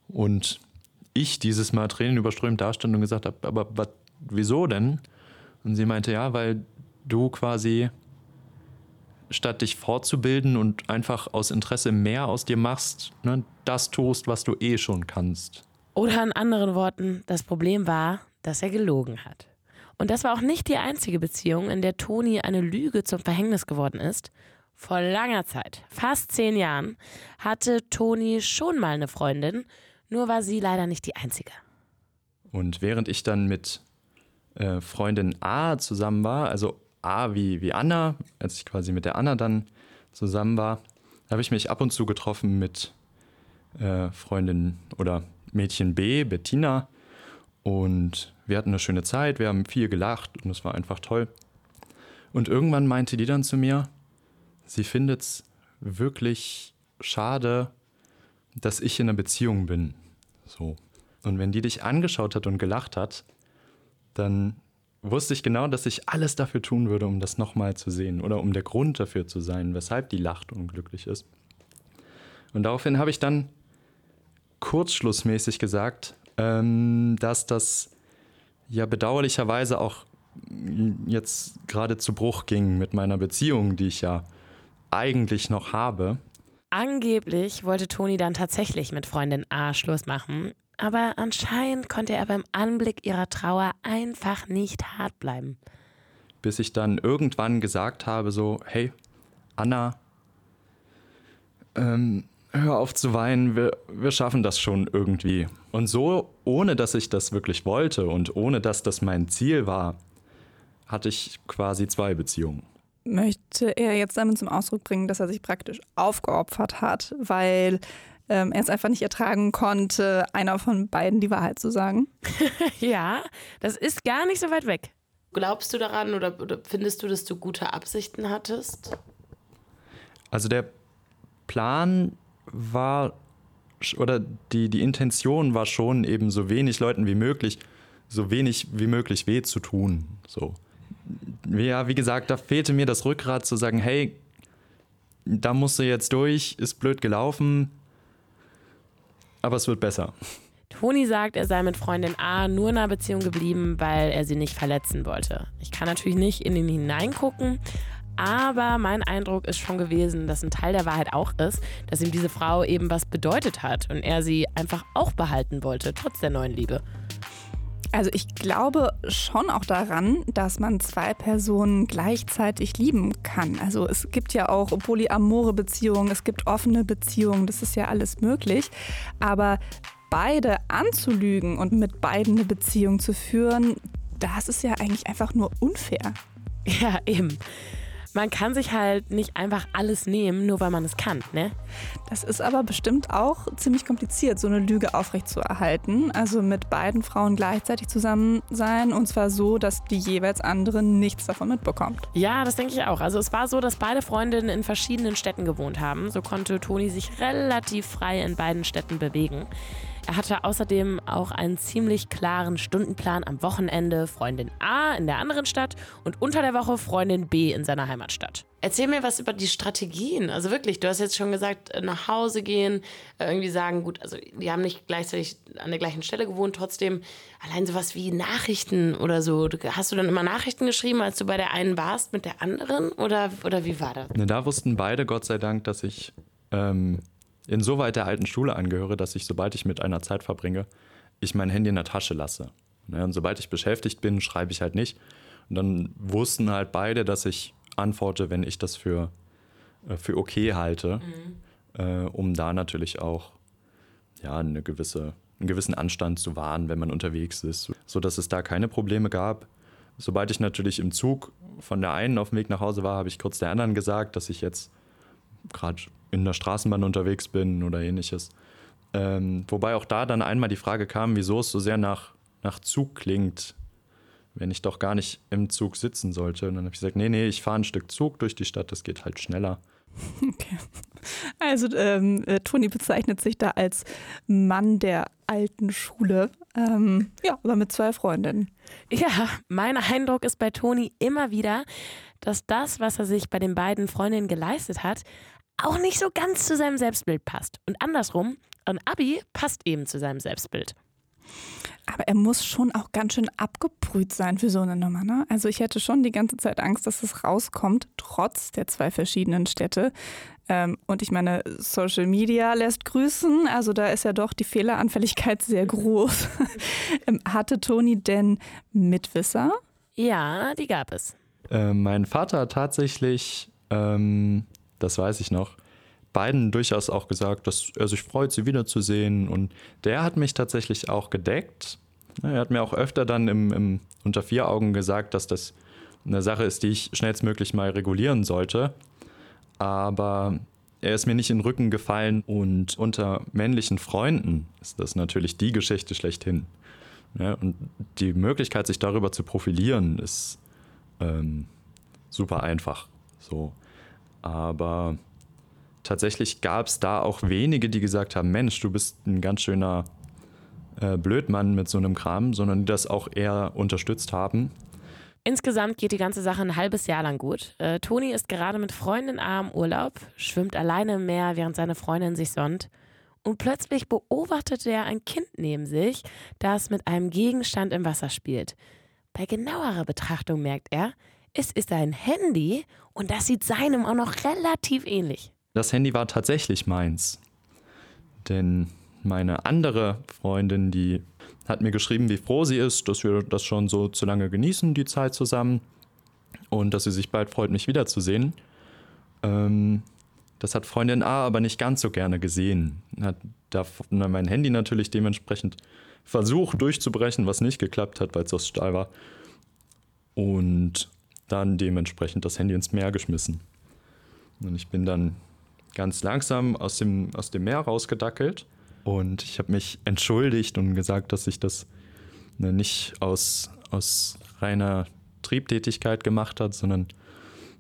und ich dieses Mal Tränen überströmt dastand und gesagt habe, aber, aber wieso denn? Und sie meinte, ja, weil du quasi statt dich fortzubilden und einfach aus Interesse mehr aus dir machst, ne, das tust, was du eh schon kannst. Oder in anderen Worten, das Problem war, dass er gelogen hat. Und das war auch nicht die einzige Beziehung, in der Toni eine Lüge zum Verhängnis geworden ist. Vor langer Zeit, fast zehn Jahren, hatte Toni schon mal eine Freundin, nur war sie leider nicht die einzige. Und während ich dann mit äh, Freundin A zusammen war, also A wie, wie Anna, als ich quasi mit der Anna dann zusammen war, habe ich mich ab und zu getroffen mit äh, Freundin oder Mädchen B, Bettina. Und wir hatten eine schöne Zeit, wir haben viel gelacht und es war einfach toll. Und irgendwann meinte die dann zu mir, sie findet es wirklich schade, dass ich in einer Beziehung bin. So. Und wenn die dich angeschaut hat und gelacht hat, dann wusste ich genau, dass ich alles dafür tun würde, um das nochmal zu sehen oder um der Grund dafür zu sein, weshalb die lacht und glücklich ist. Und daraufhin habe ich dann kurzschlussmäßig gesagt, ähm, dass das ja bedauerlicherweise auch jetzt gerade zu Bruch ging mit meiner Beziehung, die ich ja eigentlich noch habe. Angeblich wollte Toni dann tatsächlich mit Freundin A Schluss machen, aber anscheinend konnte er beim Anblick ihrer Trauer einfach nicht hart bleiben. Bis ich dann irgendwann gesagt habe, so, hey, Anna, ähm, hör auf zu weinen, wir, wir schaffen das schon irgendwie. Und so, ohne dass ich das wirklich wollte und ohne dass das mein Ziel war, hatte ich quasi zwei Beziehungen. Möchte er jetzt damit zum Ausdruck bringen, dass er sich praktisch aufgeopfert hat, weil ähm, er es einfach nicht ertragen konnte, einer von beiden die Wahrheit zu sagen? ja, das ist gar nicht so weit weg. Glaubst du daran oder, oder findest du, dass du gute Absichten hattest? Also der Plan war, oder die, die Intention war schon eben so wenig Leuten wie möglich, so wenig wie möglich weh zu tun. So. Ja, wie gesagt, da fehlte mir das Rückgrat zu sagen, hey, da musst du jetzt durch, ist blöd gelaufen, aber es wird besser. Toni sagt, er sei mit Freundin A nur in einer Beziehung geblieben, weil er sie nicht verletzen wollte. Ich kann natürlich nicht in ihn hineingucken, aber mein Eindruck ist schon gewesen, dass ein Teil der Wahrheit auch ist, dass ihm diese Frau eben was bedeutet hat und er sie einfach auch behalten wollte, trotz der neuen Liebe. Also ich glaube schon auch daran, dass man zwei Personen gleichzeitig lieben kann. Also es gibt ja auch polyamore Beziehungen, es gibt offene Beziehungen, das ist ja alles möglich. Aber beide anzulügen und mit beiden eine Beziehung zu führen, das ist ja eigentlich einfach nur unfair. Ja, eben man kann sich halt nicht einfach alles nehmen, nur weil man es kann, ne? Das ist aber bestimmt auch ziemlich kompliziert, so eine Lüge aufrechtzuerhalten. Also mit beiden Frauen gleichzeitig zusammen sein und zwar so, dass die jeweils andere nichts davon mitbekommt. Ja, das denke ich auch. Also es war so, dass beide Freundinnen in verschiedenen Städten gewohnt haben. So konnte Toni sich relativ frei in beiden Städten bewegen. Er hatte außerdem auch einen ziemlich klaren Stundenplan am Wochenende Freundin A in der anderen Stadt und unter der Woche Freundin B in seiner Heimatstadt. Erzähl mir was über die Strategien. Also wirklich, du hast jetzt schon gesagt, äh, nach Hause gehen, äh, irgendwie sagen, gut, also die haben nicht gleichzeitig an der gleichen Stelle gewohnt, trotzdem allein sowas wie Nachrichten oder so. Hast du dann immer Nachrichten geschrieben, als du bei der einen warst mit der anderen oder, oder wie war das? Ne, da wussten beide Gott sei Dank, dass ich ähm, insoweit der alten Schule angehöre, dass ich, sobald ich mit einer Zeit verbringe, ich mein Handy in der Tasche lasse. Ne, und sobald ich beschäftigt bin, schreibe ich halt nicht. Und dann wussten halt beide, dass ich antworte, wenn ich das für, äh, für okay halte, mhm. äh, um da natürlich auch ja, eine gewisse, einen gewissen Anstand zu wahren, wenn man unterwegs ist, sodass es da keine Probleme gab. Sobald ich natürlich im Zug von der einen auf dem Weg nach Hause war, habe ich kurz der anderen gesagt, dass ich jetzt gerade in der Straßenbahn unterwegs bin oder ähnliches. Ähm, wobei auch da dann einmal die Frage kam, wieso es so sehr nach, nach Zug klingt, wenn ich doch gar nicht im Zug sitzen sollte. Und dann habe ich gesagt, nee, nee, ich fahre ein Stück Zug durch die Stadt, das geht halt schneller. Okay. Also ähm, äh, Toni bezeichnet sich da als Mann der alten Schule. Ähm, ja, aber mit zwei Freundinnen. Ja, mein Eindruck ist bei Toni immer wieder, dass das, was er sich bei den beiden Freundinnen geleistet hat, auch nicht so ganz zu seinem Selbstbild passt. Und andersrum, ein Abi passt eben zu seinem Selbstbild. Aber er muss schon auch ganz schön abgebrüht sein für so eine Nummer. Ne? Also ich hätte schon die ganze Zeit Angst, dass es rauskommt, trotz der zwei verschiedenen Städte. Ähm, und ich meine, Social Media lässt grüßen. Also da ist ja doch die Fehleranfälligkeit sehr groß. Ähm, hatte Toni denn Mitwisser? Ja, die gab es. Äh, mein Vater tatsächlich, ähm, das weiß ich noch, beiden durchaus auch gesagt, dass er sich freut, sie wiederzusehen. Und der hat mich tatsächlich auch gedeckt. Er hat mir auch öfter dann im, im, unter vier Augen gesagt, dass das eine Sache ist, die ich schnellstmöglich mal regulieren sollte. Aber er ist mir nicht in den Rücken gefallen und unter männlichen Freunden ist das natürlich die Geschichte schlechthin. Ja, und die Möglichkeit, sich darüber zu profilieren, ist ähm, super einfach. So. Aber tatsächlich gab es da auch wenige, die gesagt haben, Mensch, du bist ein ganz schöner äh, Blödmann mit so einem Kram, sondern die das auch eher unterstützt haben. Insgesamt geht die ganze Sache ein halbes Jahr lang gut. Äh, Toni ist gerade mit Freundin A im Urlaub, schwimmt alleine im Meer, während seine Freundin sich sonnt. Und plötzlich beobachtet er ein Kind neben sich, das mit einem Gegenstand im Wasser spielt. Bei genauerer Betrachtung merkt er, es ist ein Handy und das sieht seinem auch noch relativ ähnlich. Das Handy war tatsächlich meins. Denn meine andere Freundin, die hat mir geschrieben, wie froh sie ist, dass wir das schon so zu lange genießen, die Zeit zusammen. Und dass sie sich bald freut, mich wiederzusehen. Ähm, das hat Freundin A aber nicht ganz so gerne gesehen. Hat da mein Handy natürlich dementsprechend versucht durchzubrechen, was nicht geklappt hat, weil es aus Stahl war. Und dann dementsprechend das Handy ins Meer geschmissen. Und ich bin dann ganz langsam aus dem, aus dem Meer rausgedackelt. Und ich habe mich entschuldigt und gesagt, dass ich das ne, nicht aus, aus reiner Triebtätigkeit gemacht hat, sondern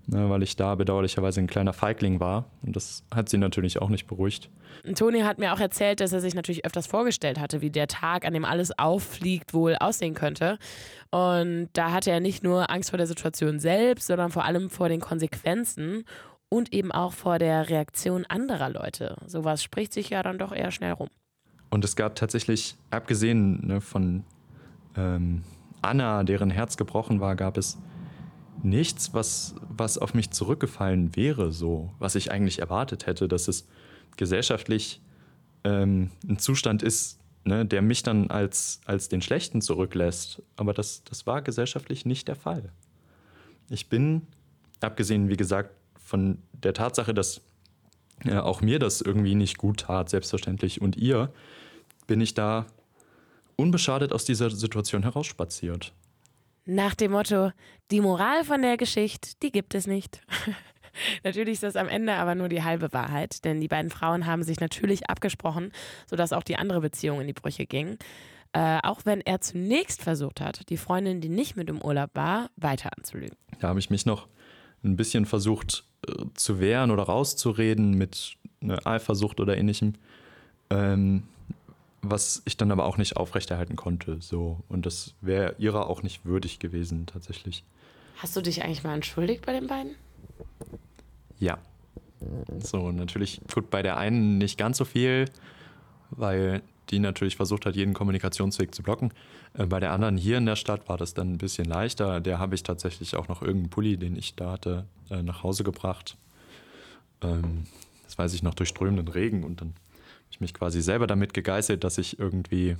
ne, weil ich da bedauerlicherweise ein kleiner Feigling war. Und das hat sie natürlich auch nicht beruhigt. Toni hat mir auch erzählt, dass er sich natürlich öfters vorgestellt hatte, wie der Tag, an dem alles auffliegt, wohl aussehen könnte. Und da hatte er nicht nur Angst vor der Situation selbst, sondern vor allem vor den Konsequenzen und eben auch vor der Reaktion anderer Leute. Sowas spricht sich ja dann doch eher schnell rum. Und es gab tatsächlich, abgesehen ne, von ähm, Anna, deren Herz gebrochen war, gab es nichts, was, was auf mich zurückgefallen wäre, so, was ich eigentlich erwartet hätte, dass es gesellschaftlich ähm, ein Zustand ist, ne, der mich dann als, als den Schlechten zurücklässt. Aber das, das war gesellschaftlich nicht der Fall. Ich bin, abgesehen, wie gesagt, von der Tatsache, dass ja, auch mir das irgendwie nicht gut tat, selbstverständlich, und ihr, bin ich da unbeschadet aus dieser Situation herausspaziert. Nach dem Motto, die Moral von der Geschichte, die gibt es nicht. natürlich ist das am Ende aber nur die halbe Wahrheit, denn die beiden Frauen haben sich natürlich abgesprochen, sodass auch die andere Beziehung in die Brüche ging. Äh, auch wenn er zunächst versucht hat, die Freundin, die nicht mit im Urlaub war, weiter anzulügen. Da habe ich mich noch ein bisschen versucht äh, zu wehren oder rauszureden mit einer Eifersucht oder ähnlichem, ähm, was ich dann aber auch nicht aufrechterhalten konnte. So. Und das wäre ihrer auch nicht würdig gewesen, tatsächlich. Hast du dich eigentlich mal entschuldigt bei den beiden? Ja. So, natürlich, gut, bei der einen nicht ganz so viel, weil die natürlich versucht hat, jeden Kommunikationsweg zu blocken. Äh, bei der anderen hier in der Stadt war das dann ein bisschen leichter. Der habe ich tatsächlich auch noch irgendeinen Pulli, den ich da hatte, äh, nach Hause gebracht. Ähm, weiß ich noch, durch strömenden Regen und dann ich mich quasi selber damit gegeißelt, dass ich irgendwie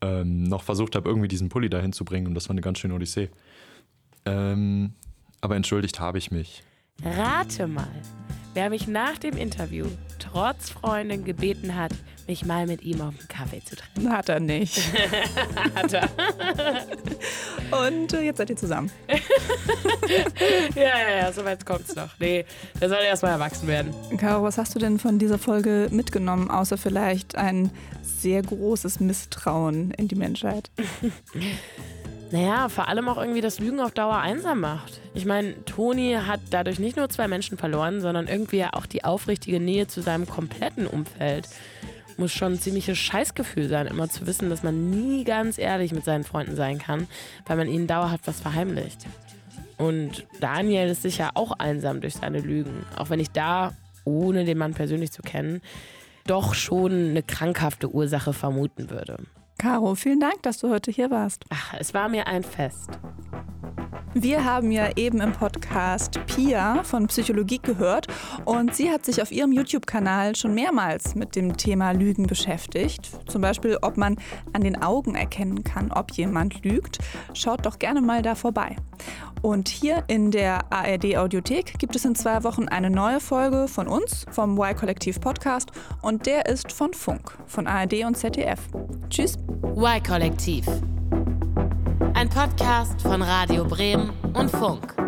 ähm, noch versucht habe, irgendwie diesen Pulli dahin zu bringen und das war eine ganz schöne Odyssee. Ähm, aber entschuldigt habe ich mich. Rate mal, wer mich nach dem Interview trotz Freundin gebeten hat, mich mal mit ihm auf einen Kaffee zu treffen. Hat er nicht. Hat er. Und äh, jetzt seid ihr zusammen. ja, ja, ja, so weit kommt's noch. Nee, der soll erst mal erwachsen werden. Caro, was hast du denn von dieser Folge mitgenommen, außer vielleicht ein sehr großes Misstrauen in die Menschheit? Naja, vor allem auch irgendwie, dass Lügen auf Dauer einsam macht. Ich meine, Toni hat dadurch nicht nur zwei Menschen verloren, sondern irgendwie auch die aufrichtige Nähe zu seinem kompletten Umfeld. Muss schon ein ziemliches Scheißgefühl sein, immer zu wissen, dass man nie ganz ehrlich mit seinen Freunden sein kann, weil man ihnen dauerhaft was verheimlicht. Und Daniel ist sicher auch einsam durch seine Lügen, auch wenn ich da, ohne den Mann persönlich zu kennen, doch schon eine krankhafte Ursache vermuten würde. Caro, vielen Dank, dass du heute hier warst. Ach, es war mir ein Fest. Wir haben ja eben im Podcast Pia von Psychologie gehört und sie hat sich auf ihrem YouTube-Kanal schon mehrmals mit dem Thema Lügen beschäftigt. Zum Beispiel, ob man an den Augen erkennen kann, ob jemand lügt. Schaut doch gerne mal da vorbei. Und hier in der ARD Audiothek gibt es in zwei Wochen eine neue Folge von uns, vom Y-Kollektiv Podcast. Und der ist von Funk, von ARD und ZDF. Tschüss. Y-Kollektiv. Ein Podcast von Radio Bremen und Funk.